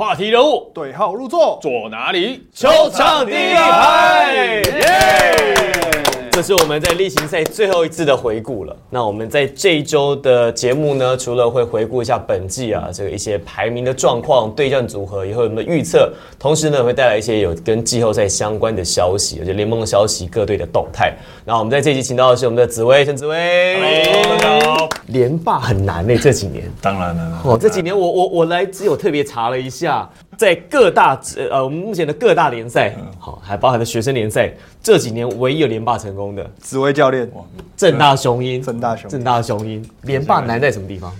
话题人物对号入座，坐哪里？球场第一排，耶！这是我们在例行赛最后一次的回顾了。那我们在这一周的节目呢，除了会回顾一下本季啊这个一些排名的状况、对战组合，也会有我们的预测，同时呢会带来一些有跟季后赛相关的消息，而且联盟的消息、各队的动态。然后我们在这集请到的是我们的紫薇陈紫薇，大家好。连霸很难呢、这几年。当然了，哦，这几年我我我来只有特别查了一下，在各大呃我们目前的各大联赛，好还包含了学生联赛，这几年唯一有连霸成功的紫薇教练，正大雄鹰，正大雄鹰正大雄鹰连霸难在什么地方？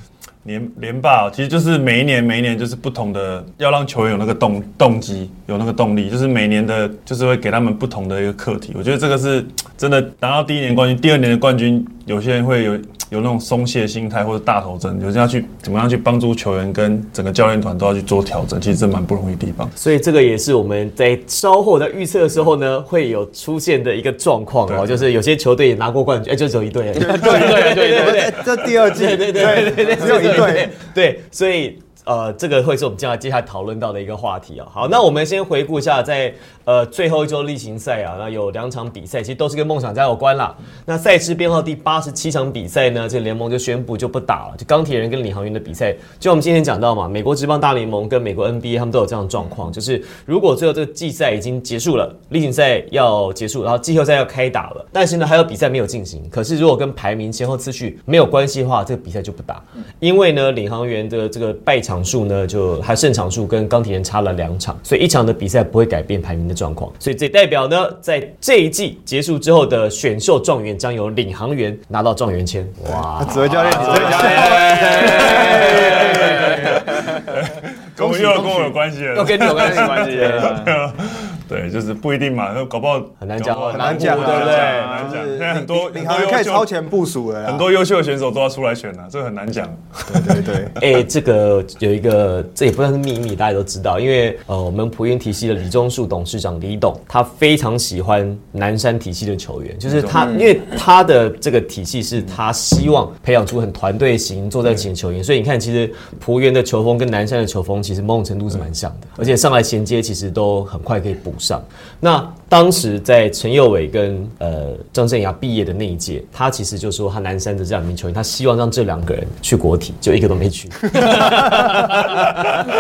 连连霸哦其实就是每一年每一年就是不同的，要让球员有那个动动机，有那个动力，就是每年的，就是会给他们不同的一个课题。我觉得这个是真的，拿到第一年冠军，第二年的冠军，有些人会有有那种松懈心态或者大头针，有些人要去怎么样去帮助球员跟整个教练团都要去做调整，其实这蛮不容易的地方。所以这个也是我们在稍后在预测的时候呢，会有出现的一个状况哦，就是有些球队也拿过冠军，哎，就只有一队，对对对对对对。这第二季，对对对对对，只有一队，对，所以呃，这个会是我们接下来接下来讨论到的一个话题啊。好，那我们先回顾一下在呃最后一周例行赛啊，那有两场比赛，其实都是跟梦想家有关啦。那赛事编号第八十七场比赛呢，这个联盟就宣布就不打了，就钢铁人跟领航员的比赛。就我们今天讲到嘛，美国职棒大联盟跟美国 NBA 他们都有这样的状况，就是如果最后这个季赛已经结束了，例行赛要结束，然后季后赛要开打了，但是呢还有比赛没有进行。可是如果跟排名前后次序没有关系的话，这个比赛就不打，因为呢领航员的这个败场数呢，就还胜场数跟钢铁人差了两场，所以一场的比赛不会改变排名的状况。所以这代表呢，在这一季结束之后的选秀状元将由领航员拿到状元签。哇！指挥教练，指挥教练，跟我又跟我有关系了，又 跟你有关系关系。对，就是不一定嘛，搞不好很难讲很难讲啊，对不对？很难讲。现在很多领航员可以超前部署了，很多优秀的选手都要出来选了，这个很难讲。对对对，哎、这个有一个，这也不算是秘密，大家都知道，因为呃，我们普运体系的李忠树董事长李董，他非常喜欢南山体系的球员，就是他，因为他的这个体系是他希望培养出很团队型、作战型的球员，所以你看，其实浦原的球风跟南山的球风其实某种程度是蛮像的，而且上来衔接其实都很快可以补上。那当时在陈佑伟跟呃张镇雅毕业的那一届，他其实就说他南山的这两名球员，他希望让这两个人去国体，就一个都没去。哎、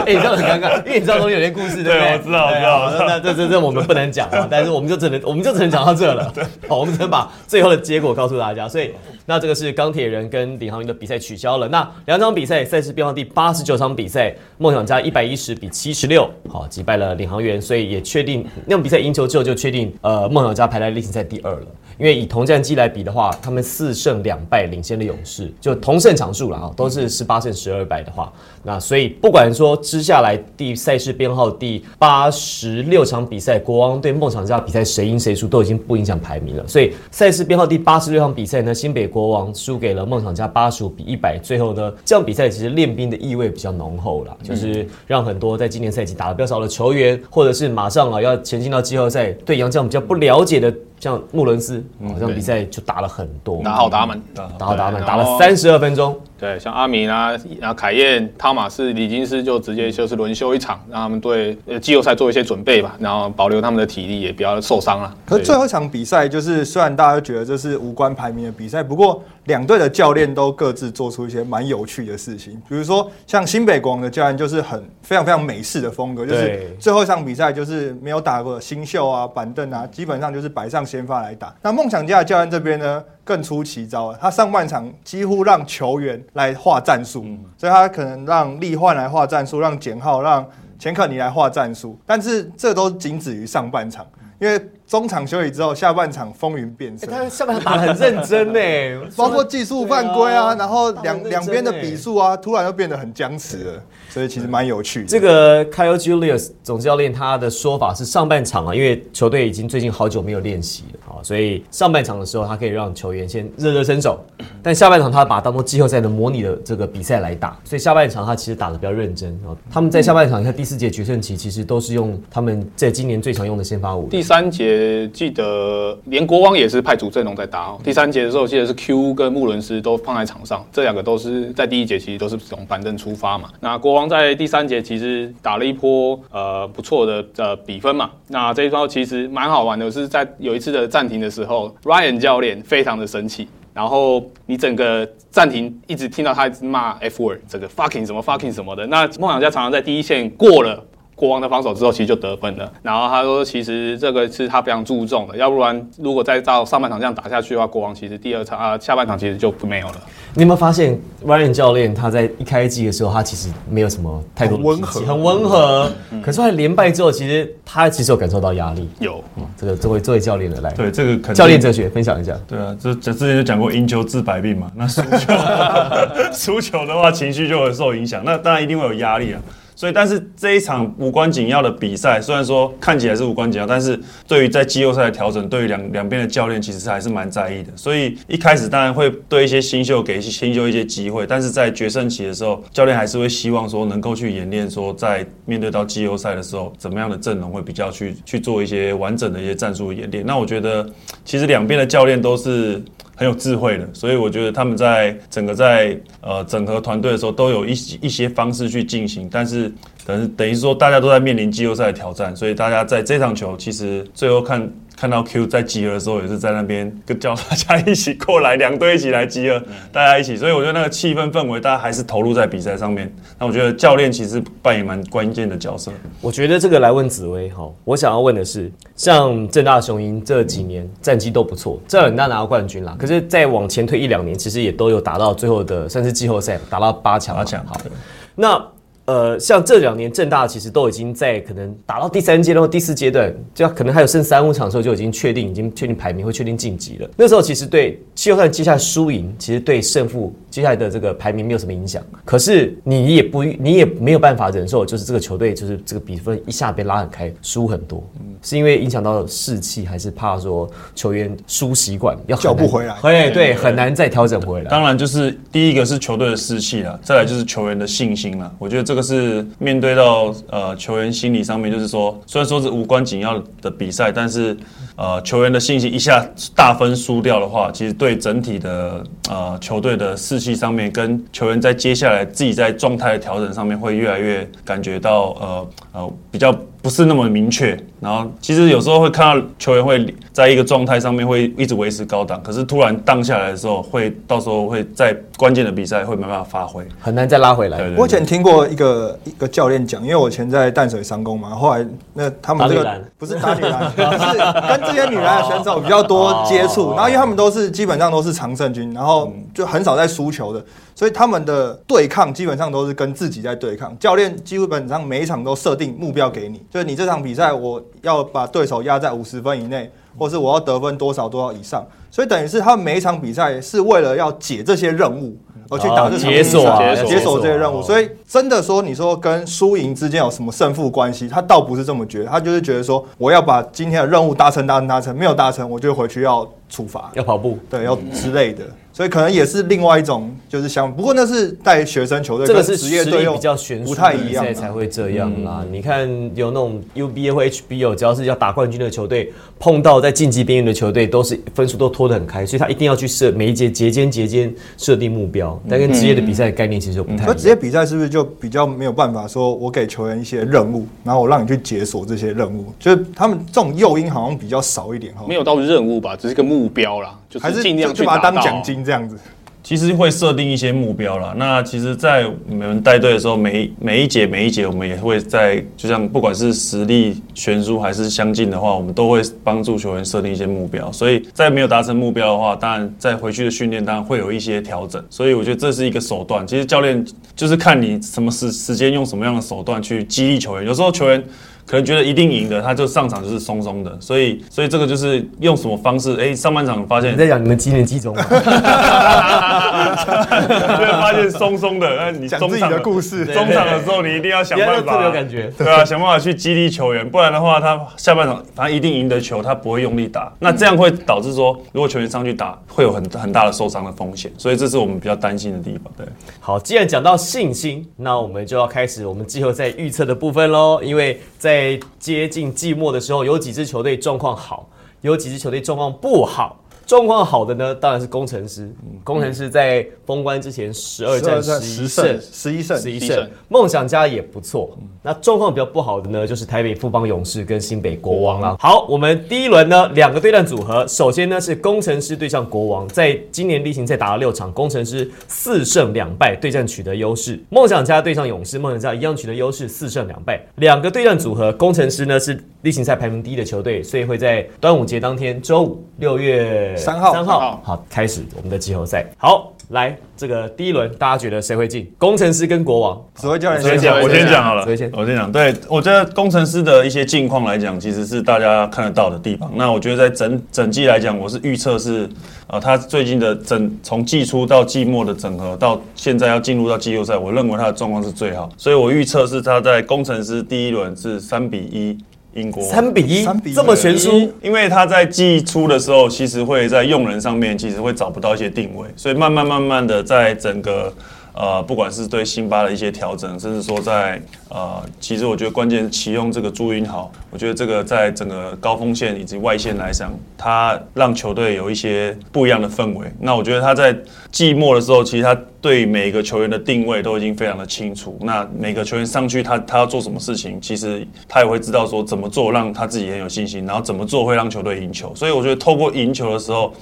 你知道很尴尬，因为你知道中间有些故事，对不对？对我知道我知道那那这这这我们不能讲啊，但是我们就只能我们就只能讲到这了。好，我们只能把最后的结果告诉大家。所以那这个是钢铁人跟领航员的比赛取消了。那两场比赛赛事变化第八十九场比赛，梦想家一百一十比七十六，好击败了领航员，所以也确定那场比赛赢球之后就确定呃梦想家排在例行赛第二了。因为以同战绩来比的话，他们四胜两败领先的勇士，就同胜场数了啊，都是十八胜十二败的话，那所以不管说接下来第赛事编号第八十六场比赛，国王对梦想家比赛谁赢谁输都已经不影响排名了，所以赛事编号第八十六场比赛呢，新北国王输给了梦想家八十五比一百，最后呢这场比赛其实练兵的意味比较浓厚了，就是让很多在今年赛季打得比较少的球员，或者是马上啊要前进到季后赛，对杨绛比较不了解的。像穆伦斯，好像比赛就打了很多，打好打满。打好打满，对打了三十二分钟，对，像阿米啊，然后凯燕、汤马斯、李金斯就直接就是轮休一场，让他们对呃季后赛做一些准备吧，然后保留他们的体力，也不要受伤了。可是最后一场比赛，就是虽然大家都觉得这是无关排名的比赛，不过两队的教练都各自做出一些蛮有趣的事情。比如说，像新北国王的教练就是很非常非常美式的风格，就是最后一场比赛就是没有打过新秀啊、板凳啊，基本上就是摆上先发来打。那梦想家的教练这边呢，更出奇招了，他上半场几乎让球员来画战术，所以他可能让利焕来画战术，让简浩、让钱克尼来画战术，但是这都仅止于上半场。因为中场休息之后，下半场风云变色，他下半场打得很 认真呢，包括技术犯规啊，然后两两边的欸比数啊，突然就变得很僵持了，所以其实蛮有趣的。这个 Kyle Julius 总教练他的说法是，上半场啊，因为球队已经最近好久没有练习了，啊，所以上半场的时候，他可以让球员先热热身手，但下半场他把当做季后赛的模拟的这个比赛来打，所以下半场他其实打的比较认真啊。他们在下半场，你看第四节决胜期，其实都是用他们在今年最常用的先发五。第三节呃记得连国王也是派主阵容在打哦。第三节的时候，记得是 Q 跟穆伦斯都放在场上，这两个都是在第一节其实都是从板凳出发嘛。那国王在第三节其实打了一波呃不错的呃比分嘛。那这一招其实蛮好玩的，是在有一次的暂停的时候，Ryan 教练非常的生气，然后你整个暂停一直听到他一直骂 F word，这个 fucking 什么 fucking 什么的。那梦想家常常在第一线过了。国王的防守之后，其实就得分了。然后他说，其实这个是他非常注重的，要不然如果再照上半场这样打下去的话，国王其实第二场啊下半场其实就不没有了。你有没有发现 Ryan 教练他在一开季的时候，他其实没有什么太多的很温和很温和。可是他连败之后，其实他其实有感受到压力。有，嗯这个作为作为教练的来，对这个肯定教练哲学分享一下。对啊，这这之前就讲过，赢球治百病嘛。那输球，输球的话，情绪就会受影响。那当然一定会有压力啊。所以，但是这一场无关紧要的比赛，虽然说看起来是无关紧要，但是对于在季后赛的调整，对于两两边的教练其实还是蛮在意的。所以一开始当然会对一些新秀给新秀一些机会，但是在决胜期的时候，教练还是会希望说能够去演练，说在面对到季后赛的时候，怎么样的阵容会比较去去做一些完整的一些战术演练。那我觉得，其实两边的教练都是。很有智慧的，所以我觉得他们在整个在呃整合团队的时候，都有一一些方式去进行，但是等等于说大家都在面临季后赛的挑战，所以大家在这场球其实最后看看到 Q 在集合的时候，也是在那边跟叫大家一起过来，两队一起来集合，大家一起，所以我觉得那个气氛氛围，大家还是投入在比赛上面。那我觉得教练其实扮演蛮关键的角色。我觉得这个来问紫薇哈，我想要问的是，像正大雄鹰这几年战绩都不错，这很大拿到冠军啦，可是再往前推一两年，其实也都有打到最后的，算是季后赛打到八强。八强好，那呃，像这两年正大其实都已经在可能打到第三阶段或第四阶段，就可能还有剩三五场的时候就已经确定，已经确定排名会确定晋级了。那时候其实对季后赛接下来输赢，其实对胜负接下来的这个排名没有什么影响。可是你也不，你也没有办法忍受，就是这个球队就是这个比分一下被拉很开，输很多，是因为影响到士气，还是怕说球员输习惯要很难叫不回来哎，对，很难再调整回来。当然，就是第一个是球队的士气了，再来就是球员的信心了。我觉得这个是面对到呃球员心理上面，就是说，虽然说是无关紧要的比赛，但是呃球员的信心一下大分输掉的话，其实对整体的呃球队的士气上面，跟球员在接下来自己在状态的调整上面，会越来越感觉到呃呃比较。不是那么明确，然后其实有时候会看到球员会在一个状态上面会一直维持高档，可是突然荡下来的时候，会到时候会在关键的比赛会没办法发挥。很难再拉回来。我以前听过一个一个教练讲，因为我以前在淡水商工嘛，后来那他们这个不是打女篮，是跟这些女篮的选手比较多接触，然后因为他们都是基本上都是常胜军，然后就很少在输球的，所以他们的对抗基本上都是跟自己在对抗。教练基本上每一场都设定目标给你，就是你这场比赛我要把对手压在五十分以内，或是我要得分多少多少以上，所以等于是他们每一场比赛是为了要解这些任务。而去打这场比解锁解锁解锁这些任务，哦所以真的说，你说跟输赢之间有什么胜负关系？他倒不是这么觉得，他就是觉得说，我要把今天的任务达成，达成，达成，没有达成，我就回去要处罚，要跑步，对，要之类的。所以可能也是另外一种就是想，不过那是带学生球队，这个是职业队比较悬殊不太一样才会这样啦。你看有那种 UBA 或 HBO，只要是要打冠军的球队，碰到在晋级边缘的球队，都是分数都拖得很开，所以他一定要去设每一节节间节间设定目标，但跟职业的比赛概念其实就不太一可样。职业比赛是不是就比较没有办法说，我给球员一些任务，然后我让你去解锁这些任务？就是他们这种诱因好像比较少一点哈，没有到任务吧，只是个目标啦，就还是尽量去达到。它当奖金这样子。其实会设定一些目标啦。那其实，在我们带队的时候，每每一节每一节，我们也会在，就像不管是实力悬殊还是相近的话，我们都会帮助球员设定一些目标。所以在没有达成目标的话，当然在回去的训练当然会有一些调整。所以我觉得这是一个手段。其实教练就是看你什么时时间用什么样的手段去激励球员。有时候球员。可能觉得一定赢的，他就上场就是松松的，所以所以这个就是用什么方式？哎，上半场发现你在讲你们几年几中吗？就会发现松松的，那你 讲自己中场的故事，中场的时候你一定要想办法，特别有感觉。对啊，想办法去激励球员，不然的话，他下半场反正一定赢得球，他不会用力打，那这样会导致说，如果球员上去打，会有很很大的受伤的风险，所以这是我们比较担心的地方。对，好，既然讲到信心，那我们就要开始我们季后赛预测的部分喽。因为在接近季末的时候，有几支球队状况好，有几支球队状况不好。状况好的呢，当然是工程师。工程师在封关之前十二战十胜胜，十一胜，十一胜十一胜。梦想家也不错。那状况比较不好的呢，就是台北富邦勇士跟新北国王啦。好，我们第一轮呢，两个对战组合，首先呢是工程师对上国王，在今年例行赛打了六场，工程师四胜两败，对战取得优势。梦想家对上勇士，梦想家一样取得优势，四胜两败。两个对战组合，工程师呢是例行赛排名第一的球队，所以会在端午节当天，周五六月三号三号好开始我们的季后赛。好，来这个第一轮，大家觉得谁会进？工程师跟国王。指挥教练指挥先讲我先讲好了，我先讲。对，我觉得工程师的一些近况来讲，其实是大家看得到的地方。那我觉得在整整季来讲，我是预测是，呃，他最近的整从季初到季末的整合，到现在要进入到季后赛，我认为他的状况是最好。所以我预测是他在工程师第一轮是三比一英国。三比一？这么悬殊，因为他在季初的时候，其实会在用人上面，其实会找不到一些定位，所以慢慢慢慢的在整个呃，不管是对辛巴的一些调整，甚至说在呃，其实我觉得关键启用这个朱云豪，我觉得这个在整个高锋线以及外线来讲，他让球队有一些不一样的氛围。那我觉得他在季末的时候，其实他对每个球员的定位都已经非常的清楚。那每个球员上去他他要做什么事情，其实他也会知道说怎么做让他自己很有信心，然后怎么做会让球队赢球。所以我觉得透过赢球的时候。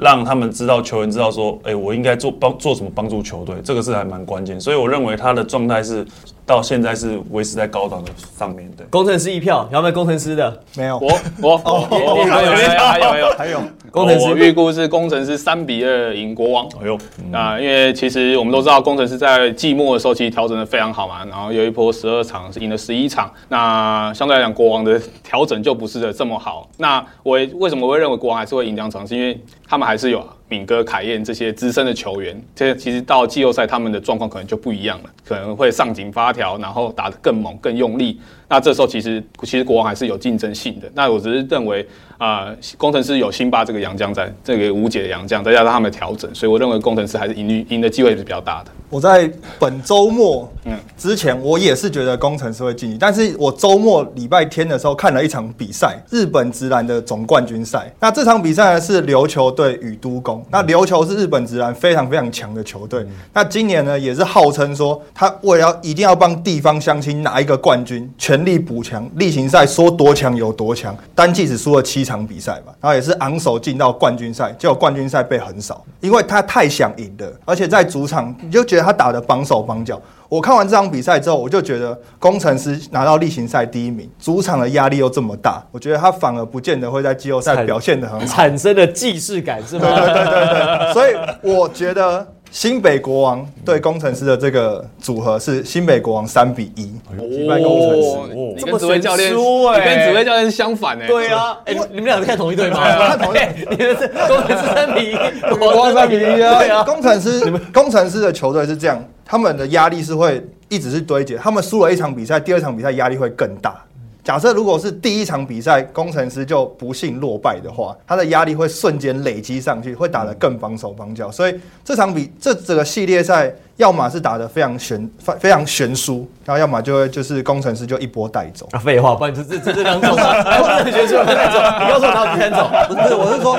让他们知道球员知道说，哎、我应该做帮做什么帮助球队，这个是还蛮关键。所以我认为他的状态是到现在是维持在高档的上面的。工程师一票，有没有工程师的？没有，我我我你还有还有还有还有工程师我预估是工程师三比二赢国王。哎呦，嗯啊，因为其实我们都知道，工程师在季末的时候其实调整的非常好嘛，然后有一波十二场是赢了十一场，那相对来讲国王的调整就不是的这么好。那我为什么会认为国王还是会赢两场，是因为他们还是有敏哥、凯燕这些资深的球员，这其实到季后赛他们的状况可能就不一样了，可能会上紧发条，然后打得更猛、更用力。那这时候其实其实国王还是有竞争性的。那我只是认为啊、工程师有辛巴这个洋将在，这个无解的洋将，再加上他们的调整，所以我认为工程师还是赢赢的机会是比较大的。我在本周末嗯之前，我也是觉得工程师会晋级，但是我周末礼拜天的时候看了一场比赛，日本直男的总冠军赛。那这场比赛呢是琉球队与都宫，那琉球是日本直男非常非常强的球队。那今年呢也是号称说，他为了要一定要帮地方乡亲拿一个冠军，全力补强，例行赛说多强有多强，单季只输了七场比赛嘛，然后也是昂首进到冠军赛，结果冠军赛被横扫，因为他太想赢了，而且在主场你就觉得他打的绑手绑脚。我看完这场比赛之后，我就觉得工程师拿到例行赛第一名，主场的压力又这么大，我觉得他反而不见得会在季后赛表现得很好。产生了既视感是吗？对对对对对，所以我觉得新北国王对工程师的这个组合是新北国王三比一击败工程师。哦，你这么跟指挥教练，悬殊欸你跟指挥教练相反哎。对啊，哎、你们两个看同一队吗？看同一队 你们是工程师三比一，国王三比一啊！对啊，工程师工程师的球队是这样，他们的压力是会一直是堆积，他们输了一场比赛，第二场比赛压力会更大。假设如果是第一场比赛工程师就不幸落败的话，他的压力会瞬间累积上去，会打得更防守防脚。所以这场比这整个系列赛，要么是打得非常悬非非常悬殊，然后要么就会就是工程师就一波带走。啊，废话，不然这这这这两种啊，还不能选出那种，你告诉我哪有第三种？不是，我是说，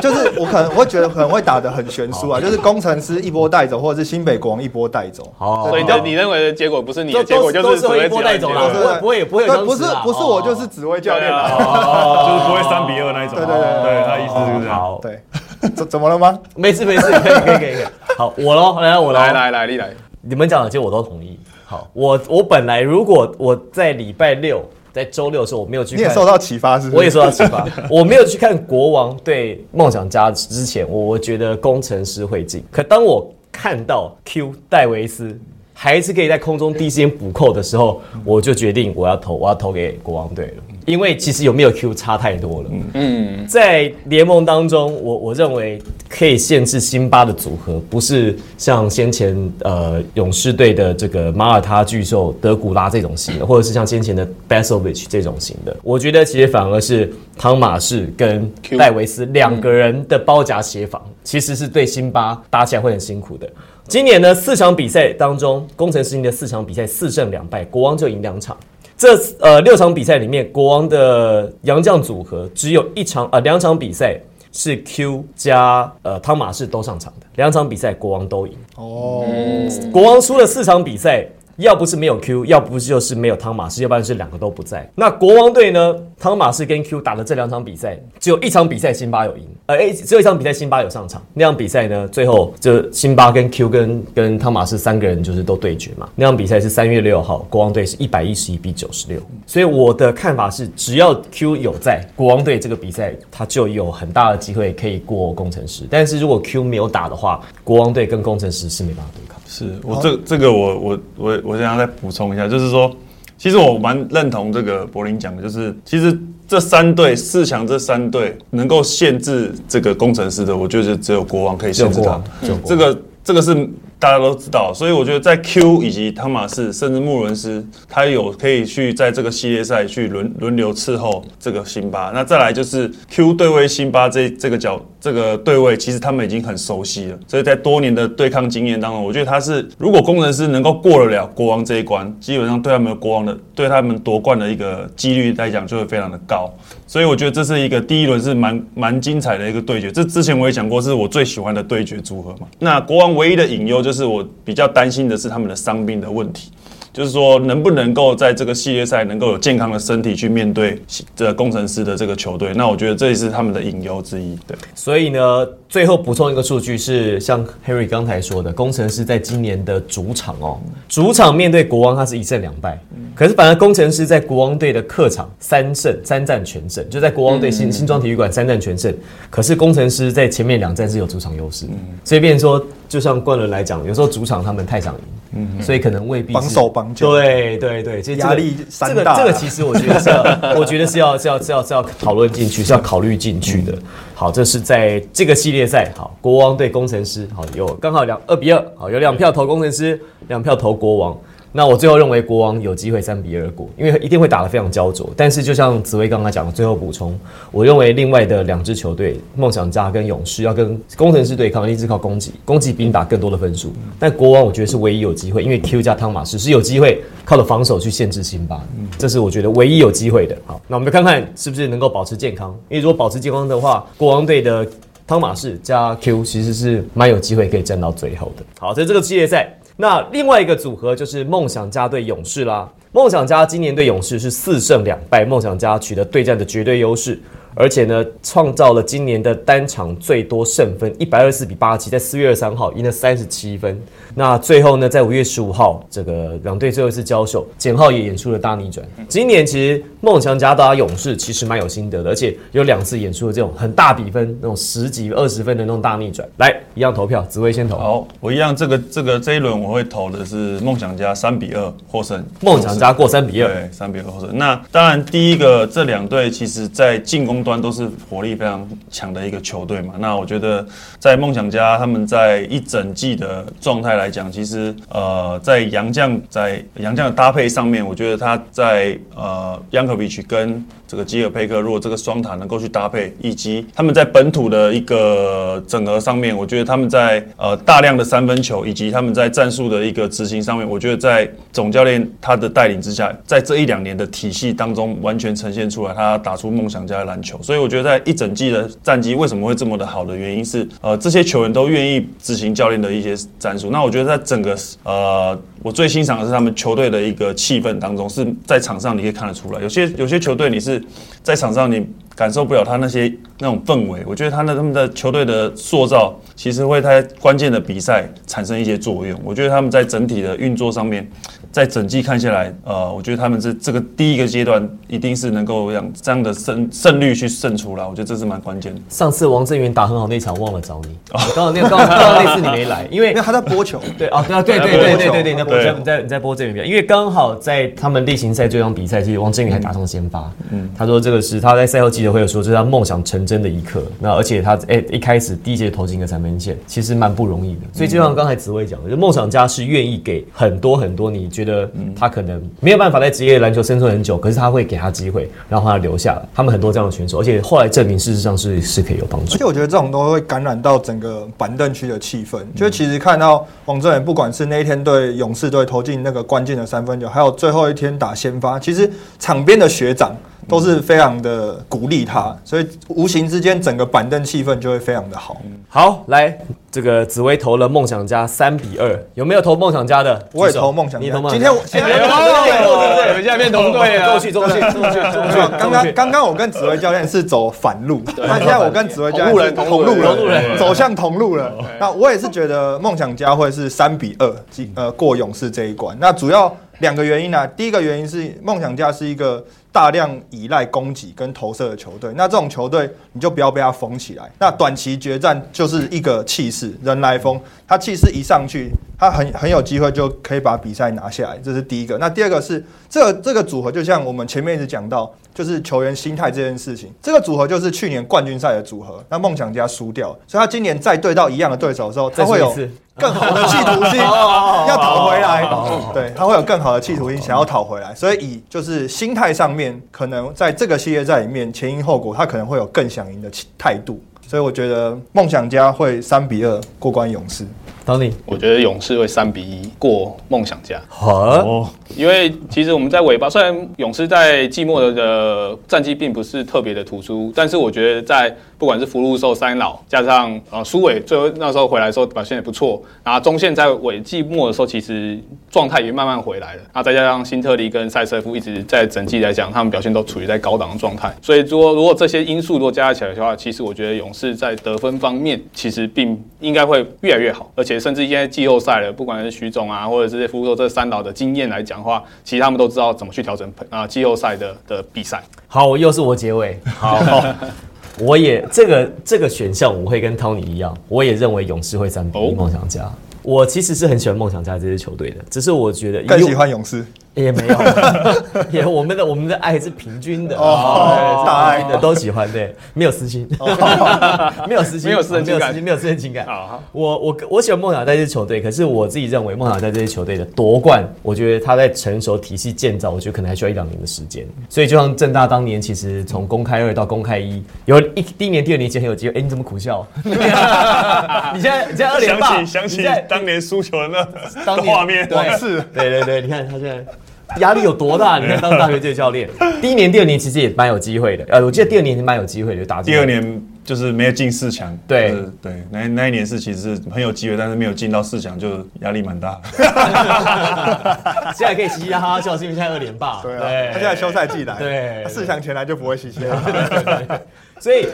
就是我可能会觉得可能会打得很悬殊啊，就是工程师一波带走，或者是新北国王一波带走。好所以你你认为的结果不是你的结果，就是一波带走啦，教练的结果不会不会也不会有不是不是我就是指挥教练啦。哦就是不会三比二那一种。对对对对，他意思是这样。好，对，怎怎么了吗？没事没事，可以可以可以可以。好，我喽，来我喽，来来来，你来。你们讲的，其实我都同意。好，我我本来如果我在礼拜六，在周六的时候我没有去看，你也受到启发是？我也受到启发。我没有去看国王对梦想家之前，我我觉得工程师会进。可当我看到 Q 戴维斯还是可以在空中第一时间补扣的时候，我就决定我要投，我要投给国王队了。因为其实有没有 Q 差太多了。嗯，在联盟当中，我我认为可以限制辛巴的组合，不是像先前呃勇士队的这个马耳他巨兽德古拉这种型的，或者是像先前的 Basovich 这种型的。我觉得其实反而是汤马士跟戴维斯两个人的包夹协防，其实是对辛巴打起来会很辛苦的。今年呢，四场比赛当中，工程师赢的四场比赛四胜两败，国王就赢两场。这呃六场比赛里面，国王的洋将组合只有一场呃两场比赛是 Q 加呃汤马士都上场的，两场比赛国王都赢。哦，国王输了四场比赛，要不是没有 Q，要不就是没有汤马士，要不然是两个都不在。那国王队呢？汤马士跟 Q 打的这两场比赛，只有一场比赛辛巴有赢，呃，诶，只有一场比赛辛巴有上场。那场比赛呢，最后就辛巴跟 Q 跟跟汤马士三个人就是都对决嘛。那场比赛是三月六号，国王队是一百一十一比九十六。所以我的看法是，只要 Q 有在，国王队这个比赛他就有很大的机会可以过工程师。但是如果 Q 没有打的话，国王队跟工程师是没办法对抗。是我这这个我我我我想要再补充一下，就是说，其实我蛮认同这个柏林讲的，就是其实这三队四强这三队能够限制这个工程师的，我觉得只有国王可以限制他。这个这个是大家都知道，所以我觉得在 Q 以及汤马士甚至穆伦斯，他有可以去在这个系列赛去轮轮流伺候这个辛巴。那再来就是 Q 对位辛巴这这个角这个对位，其实他们已经很熟悉了，所以在多年的对抗经验当中，我觉得他是如果工程师能够过得了国王这一关，基本上对他们国王的对他们夺冠的一个几率来讲就会非常的高。所以我觉得这是一个第一轮是蛮蛮精彩的一个对决。这之前我也讲过，是我最喜欢的对决组合嘛。那国王唯一的隐忧就是我比较担心的是他们的伤病的问题。就是说，能不能够在这个系列赛能够有健康的身体去面对这工程师的这个球队？那我觉得这也是他们的隐忧之一。对，所以呢，最后补充一个数据是，像 Harry 刚才说的，工程师在今年的主场哦，主场面对国王，他是一胜两败。可是反而工程师在国王队的客场三胜三战全胜，就在国王队新新庄体育馆三战全胜。可是工程师在前面两战是有主场优势，所以变成说，就像冠伦来讲，有时候主场他们太想赢，嗯所以可能未必是绑手绑脚对对对，这这个压力这个这个其实我觉得是要，我觉得是要是要是要是要讨论进去，是要考虑进去的。好，这是在这个系列赛，好，国王对工程师，好有刚好两二比二，好有两票投工程师，两票投国王。那我最后认为国王有机会三比二过，因为一定会打得非常焦灼。但是就像紫薇刚刚讲的，最后补充，我认为另外的两支球队梦想家跟勇士要跟工程师对抗，一直靠攻击，攻击比你打更多的分数。但国王我觉得是唯一有机会，因为 Q 加汤马士是有机会靠着防守去限制辛巴，这是我觉得唯一有机会的。好，那我们就看看是不是能够保持健康，因为如果保持健康的话，国王队的汤马士加 Q 其实是蛮有机会可以站到最后的。好，在这个系列赛，那另外一个组合就是梦想家对勇士啦。梦想家今年对勇士是四胜两败，梦想家取得对战的绝对优势，而且呢，创造了今年的单场最多胜分一百二十四比八十七，在四月二十三号赢了三十七分。那最后呢，在五月十五号，这个两队最后一次交手，简浩也演出了大逆转。今年其实梦想家打勇士其实蛮有心得的，而且有两次演出了这种很大比分，那种十几、二十分的那种大逆转。来，一样投票，紫薇先投。好，我一样，这个这个这一轮我会投的是梦想家三比二获胜。梦想家过三比二，对，三比二获胜。那当然，第一个这两队其实在进攻端都是火力非常强的一个球队嘛。那我觉得在梦想家他们在一整季的状态来来讲，其实呃在杨将在杨将的搭配上面，我觉得他在呃 Yankovic 跟这个基尔佩克，如果这个双塔能够去搭配，以及他们在本土的一个整合上面，我觉得他们在呃大量的三分球，以及他们在战术的一个执行上面，我觉得在总教练他的带领之下，在这一两年的体系当中，完全呈现出来他打出梦想家的篮球。所以我觉得在一整季的战绩为什么会这么的好的原因是，呃，这些球员都愿意执行教练的一些战术。那我觉得觉得整个呃，我最欣赏的是他们球队的一个气氛当中，是在场上你可以看得出来，有些有些球队你是在场上你感受不了他那些那种氛围。我觉得他的他们的球队的塑造，其实会在关键的比赛产生一些作用。我觉得他们在整体的运作上面，在整季看下来，呃，我觉得他们这这个第一个阶段，一定是能够让这样的胜胜率去胜出来。我觉得这是蛮关键的。上次王正源打很好那场忘了找你，刚好那刚好刚好那次你没来，因为因为他在播球，对啊，对对对对对对，你在播对你在你在播这边，因为刚好在他们例行赛这场比赛，其实王振宇还打上先发。嗯，他说这个是他在赛后记者会有说，这是他梦想成真的一刻。那而且他哎一开始第一节投进一个三分线，其实蛮不容易的。所以就像刚才紫薇讲的，就梦想家是愿意给很多很多你觉得他可能没有办法在职业篮球生存很久，可是他会给他机会，然后让他留下来。他们很多这样的选手，而且后来证明事实上是是可以有帮助而且。我觉得这种都会感染到整个板凳区的气氛。就其实看到王振宇，不管是那一天对勇士队投进那个关键的三分球，还有最后一天打先发，其实场边的学长都是非常的鼓励他，所以无形之间整个板凳气氛就会非常的好。好，来这个紫薇投了梦想家三比二，有没有投梦想家的？我也投梦想家你投梦想今天我现在哎没有没有没有对不对？我们现在变同队了中去，中去，中去，中去。刚刚刚刚我跟紫薇教练是走反路，那现在我跟紫薇教练是同路人同路同路人人，走向同路了。那我也是觉得梦想家会是三比二，呃过勇士这一关。那主要两个原因呢、第一个原因是梦想家是一个大量依赖攻击跟投射的球队，那这种球队你就不要被他封起来。那短期决战就是一个气势，人来疯，他气势一上去，他很很有机会就可以把比赛拿下来，这是第一个。那第二个是这个这个组合，就像我们前面一直讲到，就是球员心态这件事情。这个组合就是去年冠军赛的组合，那梦想家输掉，所以他今年再对到一样的对手的时候，他会有更好的企图心要讨回来。对，他会有更好的企图心想要讨回来，所以以就是心态上面，可能在这个系列赛里面前因后果，他可能会有更想赢的气态度。所以我觉得梦想家会三比二过关勇士。当你我觉得勇士会三比一过梦想家。好，哦，因为其实我们在尾巴，虽然勇士在季末的的战绩并不是特别的突出，但是我觉得在不管是福禄寿三老，加上呃苏伟最后那时候回来的时候表现也不错，然后中线在尾季末的时候其实状态也慢慢回来了，那再加上辛特利跟塞瑟夫一直在整季来讲，他们表现都处于在高档的状态，所以说如果这些因素如果加起来的话，其实我觉得勇士在得分方面其实并应该会越来越好，而且甚至现在季后赛了，不管是徐总啊，或者是福州这三老的经验来讲的话，其实他们都知道怎么去调整啊季后赛的的比赛。好，又是我结尾。好，我也这个这个选项，我会跟 Tony 一样，我也认为勇士会三比梦想家。我其实是很喜欢梦想家这支球队的，只是我觉得更喜欢勇士。也没有，也我们的我们的爱是平均的哦大爱的都喜欢，对，没有私心，没有私心，没有私人情感没有私心，没有私人情感。好我我我喜欢梦想在这支球队，可是我自己认为梦想在这支球队的夺冠，我觉得他在成熟体系建造，我觉得可能还需要一两年的时间。所以就像正大当年，其实从公开二到公开一，有一第一年、第二年其实很有机会。哎，你怎么苦笑？你现在你现在二连霸，想起想起当年输球的那当年画面，对是对对对，你看他现在压力有多大？你看当大学界教练，第一年、第二年其实也蛮有机会的。呃，我记得第二年是蛮有机会的，就打第二年就是没有进四强，对就是对，那那一年是其实是很有机会，但是没有进到四强，就压力蛮大。现在可以嘻嘻哈哈笑，是因为现在二连霸。对啊，他现在休赛季来，对四强前来就不会稀稀。所以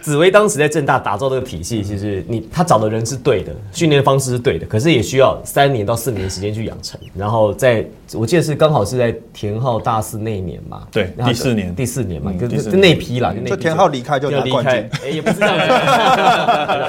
紫薇当时在正大打造这个体系，其实你他找的人是对的，训练方式是对的，可是也需要三年到四年的时间去养成。然后在我记得是刚好是在田浩大四那一年嘛，对然后第四年第四年嘛，跟嗯第四年跟那批啦，就那批就田浩离开就拿离开冠军，哎，也不是这样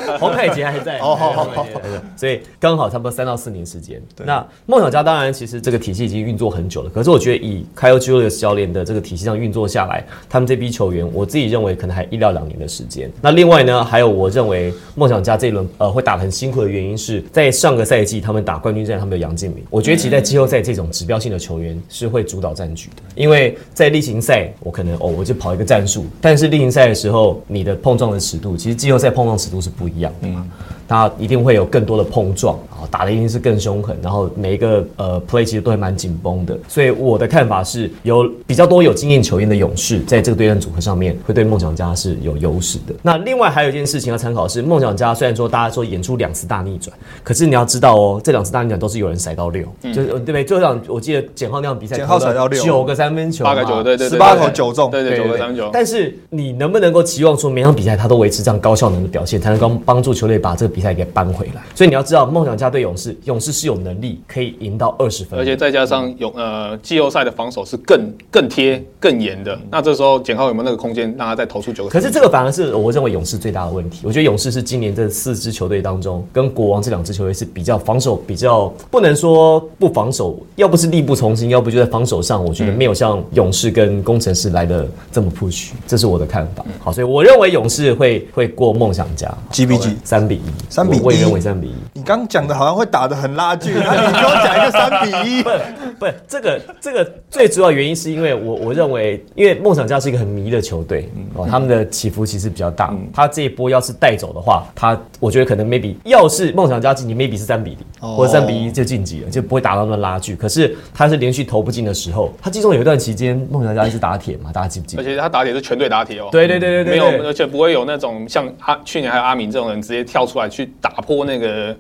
子，洪凯杰还在，哦好好洪凯杰还在所以刚好差不多三到四年时间。那梦想家当然其实这个体系已经运作很久了，可是我觉得以 Kyle Julius 教练的这个体系上运作下来，他们这批球员，我自己认为可能还一到两年的时间。那另外呢，还有我认为梦想家这一轮呃会打得很辛苦的原因是在上个赛季他们打冠军战，他们有杨敬敏，我觉得其实在季后赛这种指标性的球员是会主导战局的，因为在例行赛我可能哦我就跑一个战术，但是例行赛的时候你的碰撞的尺度，其实季后赛碰撞尺度是不一样的嘛。它一定会有更多的碰撞啊，打的一定是更凶狠，然后每一个呃 play 其实都会蛮紧绷的。所以我的看法是有比较多有经验球员的勇士，在这个对战组合上面会对梦想家是是有优势的。那另外还有一件事情要参考是，梦想家虽然说大家说演出两次大逆转，可是你要知道哦，这两次大逆转都是有人甩到六，就是对不对？最后场我记得简浩那场比赛，简浩甩到六九个三分球嘛，八个九，对对对，18投九中对对九个三分球。但是你能不能够期望说每场比赛他都维持这样高效能的表现，才能够帮助球队把这个比赛给扳回来？所以你要知道，梦想家对勇士，勇士是有能力可以赢到二十分，而且再加上勇呃季后赛的防守是更更贴更严的，那这时候简浩有没有那个空间让他再投出九个？可是这个反而是我认为勇士最大的问题。我觉得勇士是今年这四支球队当中，跟国王这两支球队是比较防守比较不能说不防守，要不是力不从心，要不就在防守上，我觉得没有像勇士跟工程师来的这么 push，这是我的看法。好，所以我认为勇士会会过梦想家 G B G？三比一，三比1我我也认为三比一。你刚讲的好像会打的很拉锯，那你给我讲一个三比一 不，不，这个这个最主要原因是因为我我认为，因为梦想家是一个很迷的球队哦，他们的起伏其实比较大。他这一波要是带走的话，他我觉得可能 maybe 要是梦想家晋级，maybe 是三比零、哦或者三比一就晋级了，就不会达到那么拉锯。可是他是连续投不进的时候，他其中有一段期间梦想家一直打铁嘛，大家记不记得？而且他打铁是全队打铁哦，对对对对对，没有，对而且不会有那种像阿去年还有阿明这种人直接跳出来去打破那个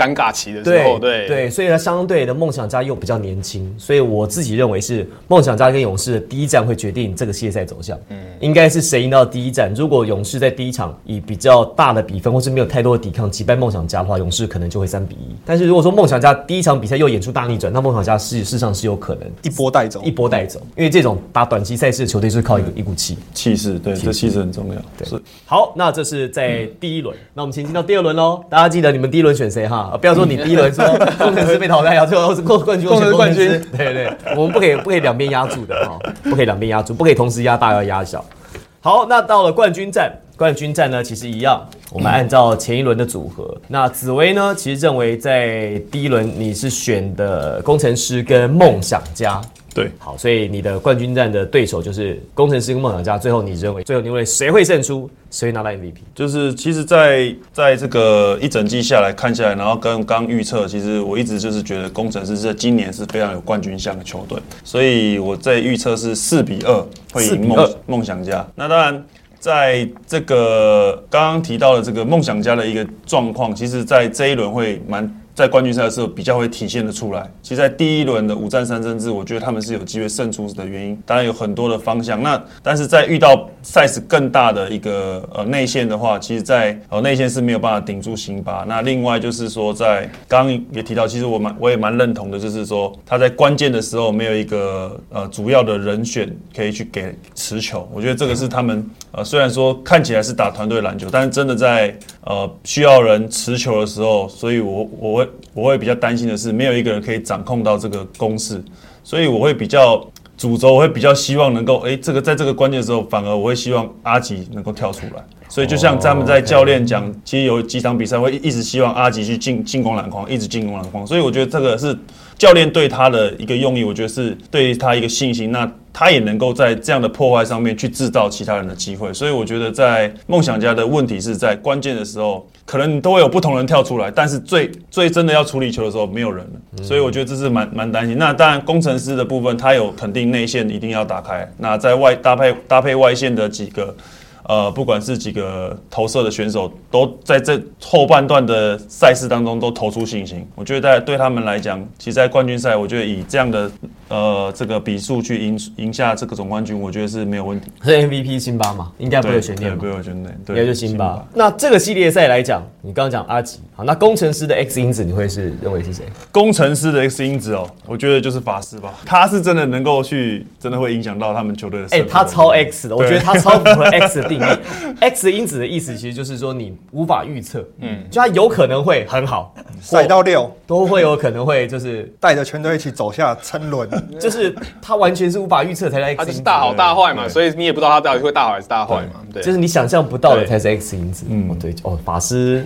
尴尬期的时候，对对，所以呢，相对的梦想家又比较年轻，所以我自己认为是梦想家跟勇士的第一战会决定这个系列赛走向。嗯，应该是谁赢到第一战？如果勇士在第一场以比较大的比分，或是没有太多的抵抗击败梦想家的话，勇士可能就会三比一。但是如果说梦想家第一场比赛又演出大逆转，那梦想家事事实上是有可能一波带走一。波带走，因为这种打短期赛事的球队就是靠一个一股气。气势，对，这气势很重要。对，好，那这是在第一轮，那我们前进到第二轮喽。大家记得你们第一轮选谁哈？呃不要说你第一轮说 工程师被淘汰啊，最后是冠冠军，工程师冠军对对，我们不可以不可以两边压住的哈，不可以两边压住，不可以同时压大要压小。好，那到了冠军战，冠军战呢其实一样，我们按照前一轮的组合。那紫薇呢，其实认为在第一轮你是选的工程师跟梦想家。对，好，所以你的冠军战的对手就是工程师跟梦想家。最后你认为，最后你认为谁会胜出？谁会拿到 MVP？就是其实在，在这个一整季下来看下来，然后跟刚预测，其实我一直就是觉得工程师在今年是非常有冠军相的球队，所以我在预测是四比二会4赢梦梦想家。那当然。在这个刚刚提到的这个梦想家的一个状况，其实，在这一轮会蛮在冠军赛的时候比较会体现的出来。其实，在第一轮的五战三胜制，我觉得他们是有机会胜出的原因，当然有很多的方向。那但是在遇到 size 更大的一个呃内线的话，其实在呃内线是没有办法顶住辛巴。那另外就是说，在刚刚也提到，其实我蛮我也蛮认同的，就是说他在关键的时候没有一个呃主要的人选可以去给持球。我觉得这个是他们呃虽然说看起来是打团队篮球，但是真的在呃需要人持球的时候，所以我我会我会比较担心的是，没有一个人可以掌控到这个攻势，所以我会比较。主轴我会比较希望能够，诶，这个在这个关键的时候，反而我会希望阿吉能够跳出来。所以就像他们在教练讲，其实有几场比赛会一直希望阿吉去进进攻篮筐，一直进攻篮筐。所以我觉得这个是教练对他的一个用意，我觉得是对他一个信心。那他也能够在这样的破坏上面去制造其他人的机会。所以我觉得在梦想家的问题是在关键的时候，可能都会有不同人跳出来，但是最最真的要处理球的时候，没有人了。所以我觉得这是蛮蛮担心。那当然，工程师的部分，他有肯定内线一定要打开。那在外搭配搭配外线的几个。呃，不管是几个投射的选手，都在这后半段的赛事当中都投出信心。我觉得在对他们来讲，其实，在冠军赛，我觉得以这样的呃这个比数去赢赢下这个总冠军，我觉得是没有问题。是 MVP 辛巴嘛？应该不会有悬念不？会有悬念，对，应该就辛巴。那这个系列赛来讲，你刚刚讲阿吉，好，那工程师的 X 因子你会是认为是谁？工程师的 X 因子哦，我觉得就是法师吧，他是真的能够去，真的会影响到他们球队的哎、负。他超 X 的，我觉得他超符合 X 的定义。X 因子的意思其实就是说你无法预测，嗯，就他有可能会很好，甩到六，都会有可能会就是带着全队一起走下沉沦。就是他完全是无法预测才是 X 就是大好大坏嘛，所以你也不知道他到底会大好还是大坏嘛，对，就是你想象不到的才是 X 因子。嗯，哦对，哦，法师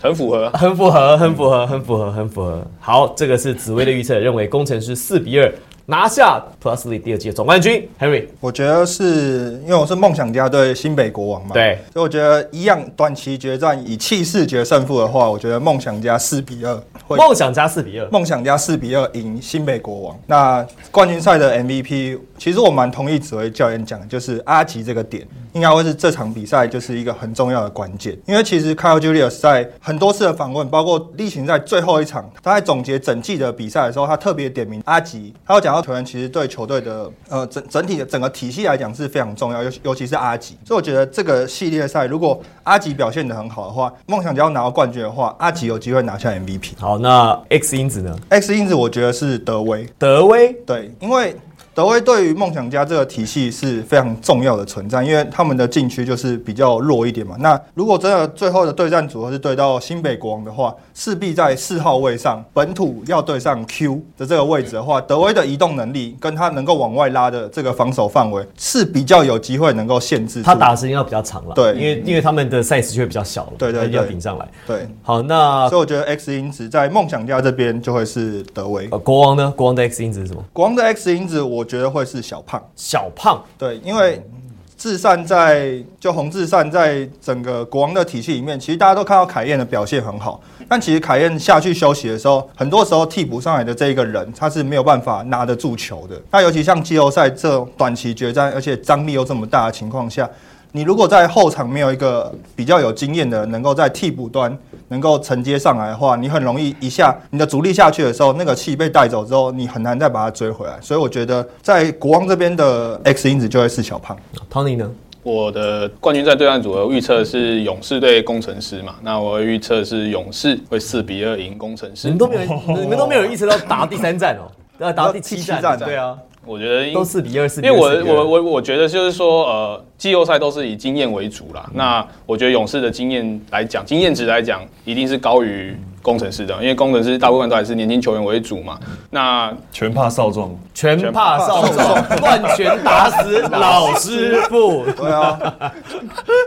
很符合。很符合，很符合，很符合，很符合。好，这个是紫薇的预测，认为工程师四比二拿下 Plus League 第二季的总冠军，Henry。我觉得是因为我是梦想家对新北国王嘛，对，所以我觉得一样短期决战以气势决胜负的话，我觉得梦想家四比二会梦想家四比二，梦想家四比二赢新北国王。那冠军赛的 MVP，其实我蛮同意指挥教练讲，就是阿吉这个点应该会是这场比赛就是一个很重要的关键。因为其实 Kyle Julius 在很多次的访问，包括例行赛最后一场，他在总结整季的比赛的时候，他特别点名阿吉，他有讲到球员其实对球队的呃整整体的整个体系来讲是非常重要，尤尤其是阿吉。所以我觉得这个系列赛如果阿吉表现得很好的话，梦想家要拿到冠军的话，阿吉有机会拿下 MVP。好，那 X 因子呢？X 因子我觉得是德威，德威对，因为德威对于梦想家这个体系是非常重要的存在，因为他们的禁区就是比较弱一点嘛。那如果真的最后的对战组合是对到新北国王的话，势必在四号位上本土要对上 Q 的这个位置的话，德威的移动能力跟他能够往外拉的这个防守范围是比较有机会能够限制他打的时间要比较长了，对因为因为他们的赛事就会比较小了，对对要对顶上来。对，好，那所以我觉得 X 因子在梦想家这边就会是德威。呃国王呢？国王的 X 因子是什么？国王的 X 因子我觉得会是小胖。小胖，对，因为至善在就洪志善在整个国王的体系里面，其实大家都看到凯燕的表现很好，但其实凯燕下去休息的时候，很多时候替补上来的这一个人，他是没有办法拿得住球的。那尤其像季后赛这种短期决战，而且张力又这么大的情况下。你如果在后场没有一个比较有经验的人，能够在替补端能够承接上来的话，你很容易一下你的主力下去的时候，那个气被带走之后，你很难再把它追回来。所以我觉得在国王这边的 X 因子就会是小胖。Tony 呢？我的冠军赛对战组合预测是勇士对工程师嘛，那我预测是勇士会四比二赢工程师你们。都没有，你们都没有意识到打第三战哦，要打第七第七战，战对啊，我觉得都四比二，四比。因为我4比2我我我觉得就是说，呃，季后赛都是以经验为主啦。那我觉得勇士的经验来讲，经验值来讲，一定是高于工程师的，因为工程师大部分都还是年轻球员为主嘛。那全怕少壮，全怕少壮，乱拳打死老师傅。对啊，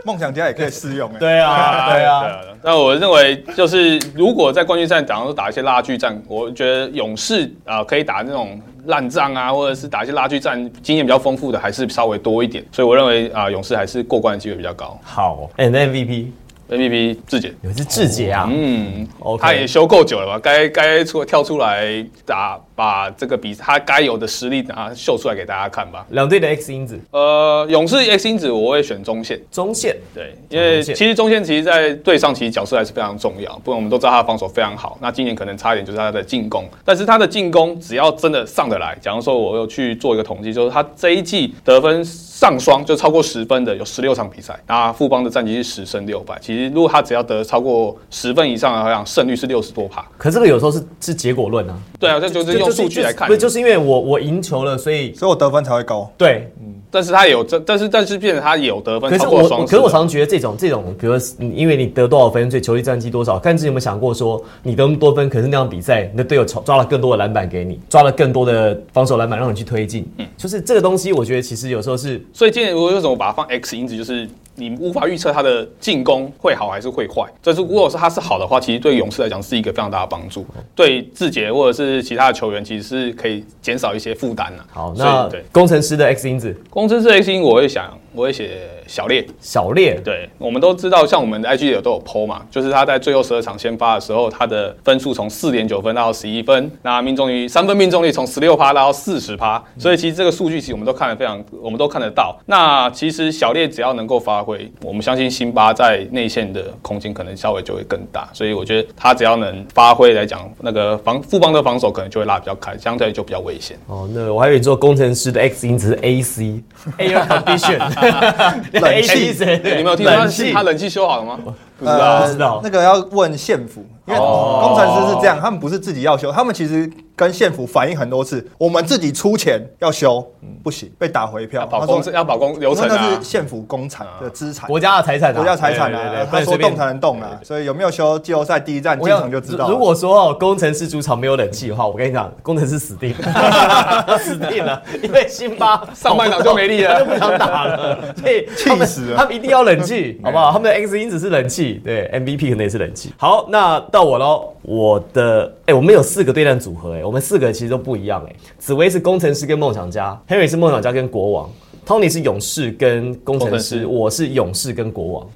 梦想家也可以适用哎。对啊，对啊，。那我认为就是，如果在冠军赛打打一些拉锯战，我觉得勇士啊、可以打那种烂仗啊，或者是打一些拉锯战，经验比较丰富的还是稍微多一点。所以我认为啊、勇士还是过关的机会比较高。好，and MVP MVP 志杰，有是志杰啊，嗯他也休够久了吧？该该出跳出来打，把这个比他该有的实力啊秀出来给大家看吧。两队的 X 因子，呃，勇士 X 因子我会选中线。中线对，因为其实中线其实，在队上其实角色还是非常重要，不然我们都知道他的防守非常好。那今年可能差一点就是他的进攻，但是他的进攻只要真的上得来，假如说我有去做一个统计，就是他这一季得分上双就超过十分的有十六场比赛，那富邦的战绩是十胜六败。其实如果他只要得超过十分以上的，好像胜率是六十多趴。可这个有时候是是结果论啊，对啊，这就是用数据来看不。是就是因为我我赢球了，所以所以我得分才会高。对。嗯但是他也有这，但是但是变成他也有得分可是。我我可是我常觉得这种这种，比如说你因为你得多少分，所以球队战绩多少。但是有没有想过说，你得那么多分，可是那场比赛你的队友抓抓了更多的篮板给你，抓了更多的防守篮板让你去推进。嗯，就是这个东西，我觉得其实有时候是所以今年我为什么把它放 X 因子，就是你无法预测他的进攻会好还是会坏。这是如果是他是好的话，其实对勇士来讲是一个非常大的帮助，对志杰或者是其他的球员其实是可以减少一些负担的。好。那对工程师的 X 因子工程师 X 因我会想，我会写小烈。小烈，对，我们都知道，像我们的 IG 有都有 PO 嘛，就是他在最后十二场先发的时候，他的分数从四点九分到十一分，那命中率三分命中率从十六趴拉到四十趴，所以其实这个数据其实我们都看得非常，我们都看得到。那其实小烈只要能够发挥，我们相信辛巴在内线的空间可能稍微就会更大，所以我觉得他只要能发挥来讲，那个防富邦的防守可能就会拉比较开，相对就比较危险。哦，那我还以为你说工程师的 X 因子是 AC，Air Condition，冷气。你没有听说他冷气？他冷气修好了吗？不知呃道。不知道那个要问县府，因为哦工程师是这样，他们不是自己要修，他们其实跟县府反映很多次，我们自己出钱要修，不行，被打回票要。保工要保工流程那啊是。县府工厂的资产，国家的财产啊，国家财产啊，他说动才能动啊，所以有没有修季后赛第一站进场就知道。如果说哦，工程师主场没有冷气的话，我跟你讲，工程师死定了，死定了，因为辛巴上半场就没力了就不想打了，所以气死了他们一定要冷气，好不好？他们的 X 因子是冷气，对，MVP 可能也是冷气。好，那到我喽，我的哎、我们有四个对战组合哎、我们四个其实都不一样哎。紫薇是工程师跟梦想家黑尾是梦想家跟国王，Tony 是勇士跟工程师，我是勇士跟国王。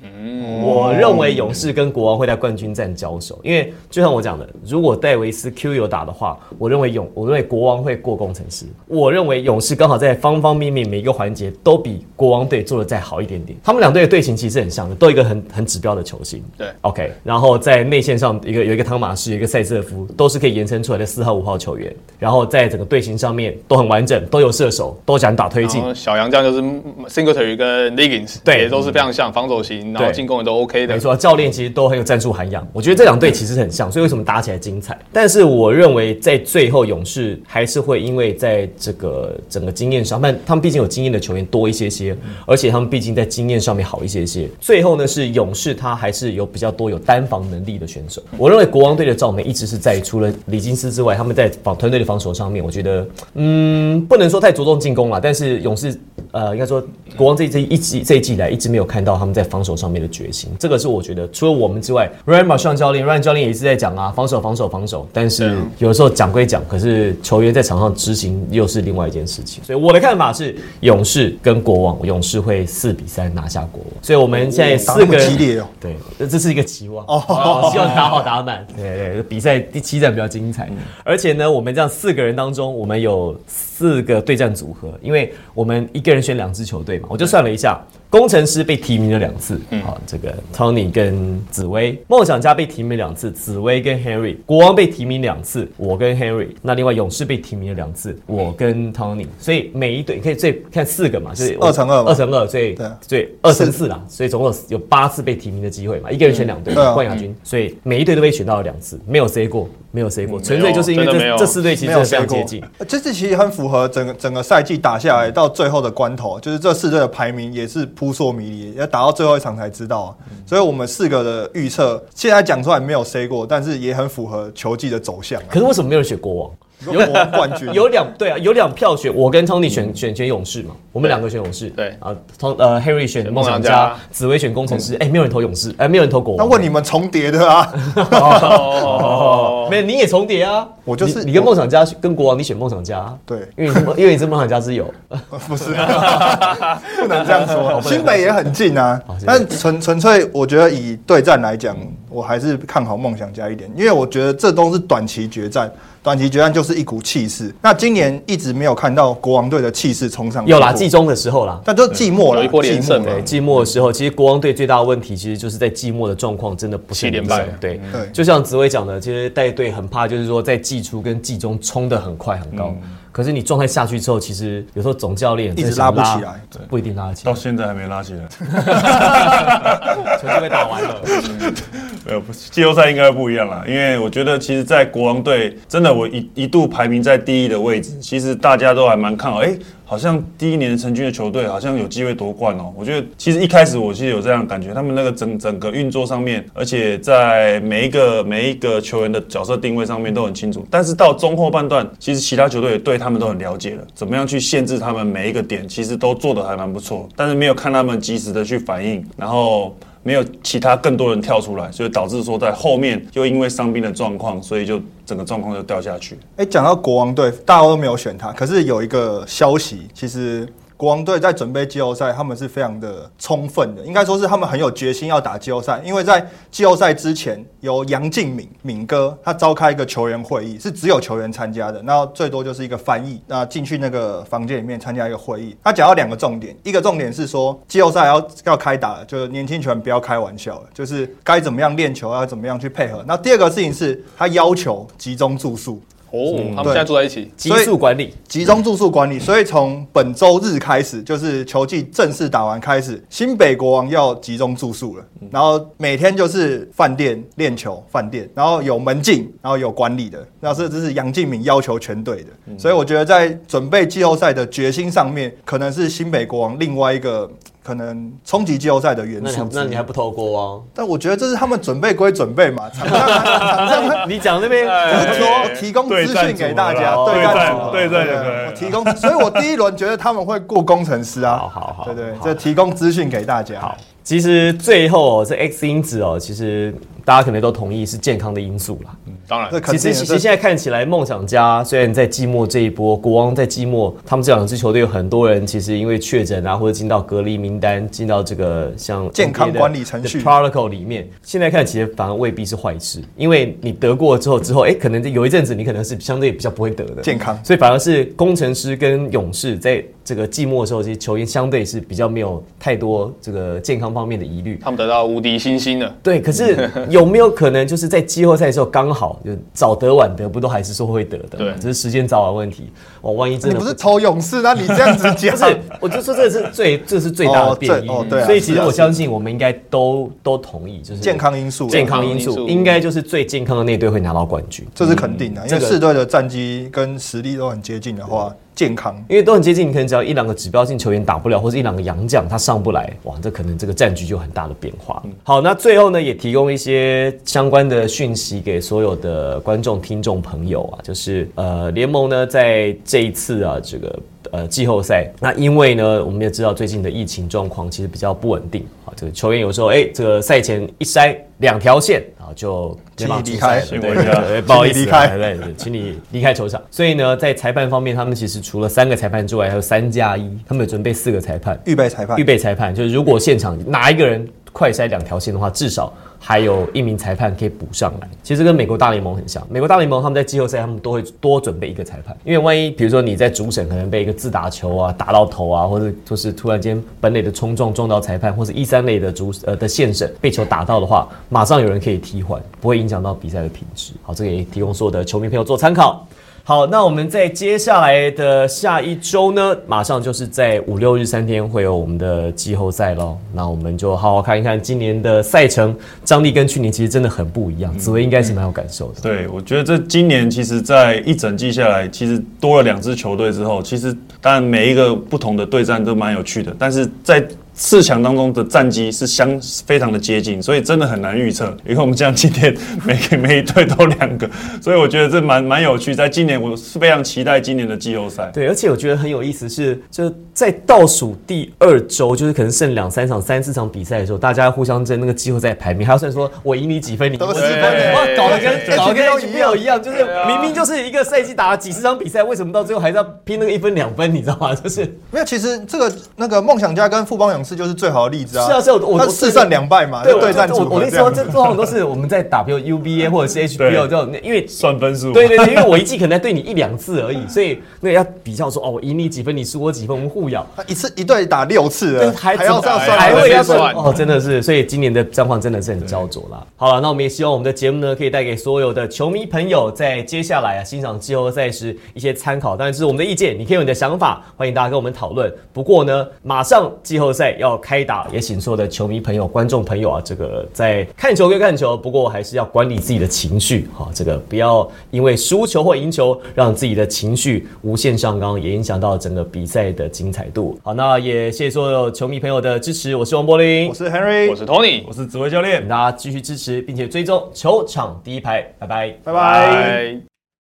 我认为勇士跟国王会在冠军战交手，因为就像我讲的，如果戴维斯 Q 有打的话，我认为勇，我认为国王会过工程师。我认为勇士刚好在方方面面每一个环节都比国王队做的再好一点点。他们两队的队形其实很像的，都一个很很指标的球星。对，OK，然后在内线上一个有一个汤马士，有一个塞瑟夫，都是可以延伸出来的四号五号球员。然后在整个队形上面都很完整，都有射手，都想打推进小杨这样就是 Singletary 跟 Liggins，对也都是非常像防守型，然后对进攻也都 OK 的没。错，教练其实都很有战术涵养。我觉得这两队其实很像，所以为什么打起来精彩？但是我认为在最后，勇士还是会因为在这个整个经验上，但他们毕竟有经验的球员多一些些，而且他们毕竟在经验上面好一些些。最后呢，是勇士他还是有比较多有单防能力的选手。我认为国王队的赵明一直是在除了李金斯之外，他们在防团队的防守上面，我觉得嗯，不能说太着重进攻了，但是勇士呃，应该说国王这这一季这一季以来一直没有看到他们在防守上面的决心，这个是我觉得除了我们之外，Ryan m a r s h a n 教练，Ryan 教练也一直在讲啊，防守防守防守，但是有的时候讲归讲，可是球员在场上执行又是另外一件事情，所以我的看法是勇士跟国王，勇士会四比三拿下国王，所以我们现在四个人激烈哦。对，这这是一个期望。哦，希望打好打满。对对，比赛第七站比较精彩，而且呢，我们这样四个人当中，我们有四个对战组合，因为我们一个人选两支球队嘛，我就算了一下，工程师被提名了两次，好，这个 Tony 跟紫薇，梦想家被提名两次，紫薇跟 Henry，国王被提名两次，我跟 Henry，那另外勇士被提名了两次，我跟 Tony，所以每一队你可以最看四个嘛，就是二乘二嘛。二乘二，所以对。啊对二乘四啦，所以总共有有八次被提名的机会嘛，一个人选两队冠亚军，所以每一队都被选到了两次，没有 C 过，没有 C 过，纯粹就是因为这这四队其实非常接近。，这次其实很符合整个整个赛季打下来到最后的关头，就是这四队的排名也是扑朔迷离，要打到最后一场才知道啊。所以我们四个的预测现在讲出来没有 C 过，但是也很符合球季的走向啊。可是为什么没有人选国王？有国王冠军，有 两对啊，有两票选我跟 Tony 选选选勇士嘛，我们两个选勇士，对啊，Ton 呃 Harry 选梦想家梦想家，紫薇选工程师，哎，没有人投勇士，哎，没有人投国王。那问你们重叠的啊？哦，没有，你也重叠啊，我就是你你跟梦想家跟国王，你选梦想家啊，对，因为你是因为你是梦想家之友，不是，不能这样说。新北也很近啊。但纯纯粹我觉得以对战来讲，我还是看好梦想家一点，因为我觉得这都是短期决战，短期决战就是一股气势。那今年一直没有看到国王队的气势冲上，有啦，季中的时候啦，但就季末了，有一波连胜季末了对，季末的时候，其实国王队最大的问题，其实就是在季末的状况真的不是很七连败。对。就像紫薇讲的，其实带队很怕，就是说在季初跟季中冲的很快很高，可是你状态下去之后，其实有时候总教练一直拉不起来，不一定拉得起到来，现在还没拉起来。球就被打完了。没有，不是季后赛应该不一样啦，因为我觉得其实，在国王队真的我一一度排名在第一的位置，其实大家都还蛮看好，哎、好像第一年成军的球队好像有机会夺冠哦。我觉得其实一开始我其实有这样感觉，他们那个整整个运作上面，而且在每一个每一个球员的角色定位上面都很清楚。但是到中后半段，其实其他球队也对他们都很了解了，怎么样去限制他们每一个点，其实都做得还蛮不错，但是没有看他们及时的去反应，然后。没有其他更多人跳出来，所以导致说在后面就因为伤病的状况，所以就整个状况就掉下去。哎，讲到国王队，大家都没有选他，可是有一个消息，其实国王队在准备季后赛，他们是非常的充分的，应该说是他们很有决心要打季后赛，因为在季后赛之前，由杨敬敏敏哥他召开一个球员会议，是只有球员参加的，那最多就是一个翻译，那进去那个房间里面参加一个会议，他讲到两个重点，一个重点是说季后赛要要开打了，就是年轻球员不要开玩笑了，就是该怎么样练球，要怎么样去配合。那第二个事情是他要求集中住宿。哦，他们现在住在一起，激素管理，集中住宿管理，所以从本周日开始，就是球季正式打完开始，新北国王要集中住宿了。然后每天就是饭店练球，饭店，然后有门禁，然后有管理的。那这这是杨敬敏要求全队的，所以我觉得在准备季后赛的决心上面，可能是新北国王另外一个可能冲击季后赛的元素。那你还不投国王？但我觉得这是他们准备归准备嘛，场上场上你讲那边说？提供资讯给大家，对战对战对就可以我提供，所以我第一轮觉得他们会过工程师啊，好好好对对，好这提供资讯给大家。好，其实最后、哦、这 X 因子哦，其实大家可能都同意是健康的因素啦。嗯当然其实，其实现在看起来，梦想家虽然在季末这一波，国王在季末，他们这两支球队有很多人其实因为确诊啊，或者进到隔离名单，进到这个像健康的管理程序 protocol 里面，现在看其实反而未必是坏事，因为你得过之后之后，哎，可能有一阵子你可能是相对比较不会得的健康所以反而是工程师跟勇士在这个季末的时候，其实球员相对是比较没有太多这个健康方面的疑虑。他们得到无敌星星了。对，可是有没有可能就是在季后赛的时候刚好就早得晚得，不都还是说会得的？对只是时间早晚问题。哦，万一真的你不是投勇士，那你这样子讲 不，是，我就说这是最这是最大的变异。哦对哦对啊所以其实我相信我们应该都都同意，就是健康因素啊健康因素应该就是最健康的那队会拿到冠军。这是肯定的，因这个为四队的战绩跟实力都很接近的话，健康因为都很接近，你可能只要一两个指标性球员打不了，或者一两个洋将他上不来，哇，这可能这个战局就很大的变化。好，那最后呢，也提供一些相关的讯息给所有的观众、听众朋友啊，就是呃，联盟呢在这一次啊，这个。呃，季后赛。那因为呢，我们也知道最近的疫情状况其实比较不稳定啊，这个球员有时候哎，这个赛前一筛两条线啊，就请你离开对不好意思离开对，请你离开球场。所以呢，在裁判方面，他们其实除了三个裁判之外，还有三加一，他们有准备四个裁判，预备裁判。预备裁判就是如果现场哪一个人快筛两条线的话，至少还有一名裁判可以补上来。其实跟美国大联盟很像，美国大联盟他们在季后赛他们都会多准备一个裁判，因为万一比如说你在主审可能被一个自打球啊打到头啊，或者就是突然间本垒的冲撞撞到裁判，或者一三垒的主呃的线审被球打到的话，马上有人可以替换，不会影响到比赛的品质。好，这个也提供所有的球迷朋友做参考。好，那我们在接下来的下一周呢，马上就是在五六日三天会有我们的季后赛喽。那我们就好好看一看今年的赛程，张力跟去年其实真的很不一样。紫薇应该是蛮有感受的。对，我觉得这今年其实，在一整季下来，其实多了两支球队之后，其实当然每一个不同的对战都蛮有趣的，但是在四强当中的战绩是相非常的接近，所以真的很难预测。你看我们这样今天 每每一队都两个，所以我觉得这蛮蛮有趣。在今年，我是非常期待今年的季后赛。对，而且我觉得很有意思是，就在倒数第二周，就是可能剩两三场、三四场比赛的时候，大家互相争那个季后赛排名，还要算说我赢你几分，你赢我几分，哇，搞得跟搞得跟 HBO 一样，就是明明就是一个赛季打了几十场比赛，为什么到最后还是要拼那个一分两分？你知道吗？就是没有，其实这个那个梦想家跟富邦勇士就是最好的例子啊。是啊是啊我我他四胜两败嘛，对就对战组我我跟你说，这这通常都是我们在打，比如 UBA 或者是 HBO 这种，因为算分数，对对对，因为我一季可能对你一两次而已，所以那个要比较说哦，我赢你几分，你输我几分，我们互咬。他一次一队打六次还还要这样算，还会要算算哦，真的是，所以今年的状况真的是很焦灼啦。好了，那我们也希望我们的节目呢，可以带给所有的球迷朋友，在接下来啊欣赏季后赛时一些参考。当然，这是我们的意见，你可以有你的想法，欢迎大家跟我们讨论。不过呢，马上季后赛要开打，也请所有的球迷朋友、观众朋友啊，这个在看球归看球，不过还是要管理自己的情绪，哈，这个不要因为输球或赢球，让自己的情绪无限上纲，也影响到整个比赛的精彩度。好，那也谢谢所有球迷朋友的支持，我是王柏林我，是 Henry，我是 Tony，我是紫薇教练请。大家继续支持，并且追踪球场第一排，拜拜。拜拜。拜。